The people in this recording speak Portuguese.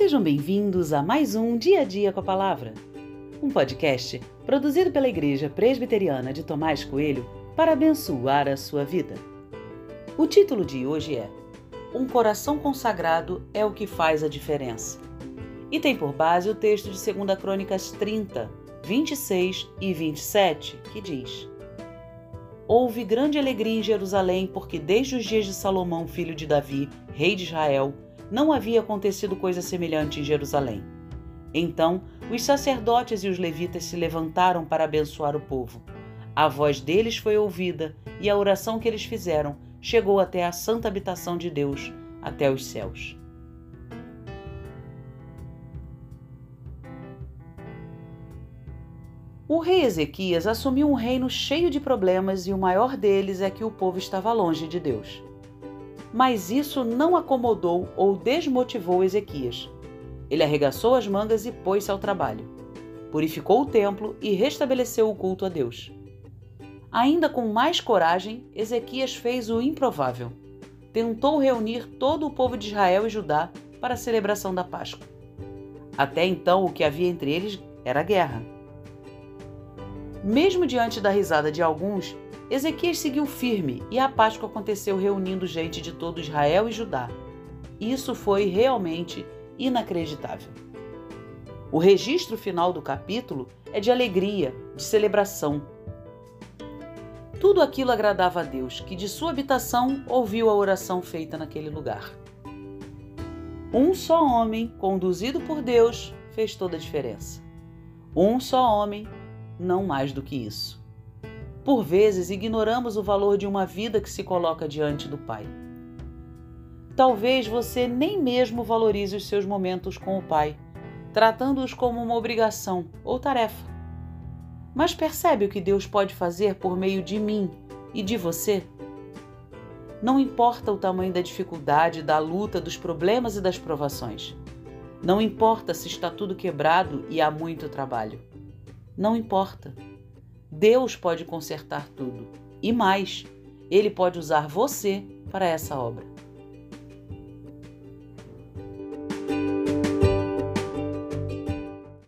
Sejam bem-vindos a mais um Dia a Dia com a Palavra, um podcast produzido pela Igreja Presbiteriana de Tomás Coelho para abençoar a sua vida. O título de hoje é Um coração consagrado é o que faz a diferença. E tem por base o texto de 2 Crônicas 30, 26 e 27, que diz: Houve grande alegria em Jerusalém, porque desde os dias de Salomão, filho de Davi, rei de Israel, não havia acontecido coisa semelhante em Jerusalém. Então os sacerdotes e os levitas se levantaram para abençoar o povo. A voz deles foi ouvida e a oração que eles fizeram chegou até a santa habitação de Deus, até os céus. O rei Ezequias assumiu um reino cheio de problemas e o maior deles é que o povo estava longe de Deus. Mas isso não acomodou ou desmotivou Ezequias. Ele arregaçou as mangas e pôs-se ao trabalho. Purificou o templo e restabeleceu o culto a Deus. Ainda com mais coragem, Ezequias fez o improvável. Tentou reunir todo o povo de Israel e Judá para a celebração da Páscoa. Até então, o que havia entre eles era guerra. Mesmo diante da risada de alguns, Ezequias seguiu firme e a Páscoa aconteceu reunindo gente de todo Israel e Judá. Isso foi realmente inacreditável. O registro final do capítulo é de alegria, de celebração. Tudo aquilo agradava a Deus, que de sua habitação ouviu a oração feita naquele lugar. Um só homem, conduzido por Deus, fez toda a diferença. Um só homem, não mais do que isso. Por vezes, ignoramos o valor de uma vida que se coloca diante do Pai. Talvez você nem mesmo valorize os seus momentos com o Pai, tratando-os como uma obrigação ou tarefa. Mas percebe o que Deus pode fazer por meio de mim e de você? Não importa o tamanho da dificuldade, da luta, dos problemas e das provações. Não importa se está tudo quebrado e há muito trabalho. Não importa. Deus pode consertar tudo. E mais, Ele pode usar você para essa obra.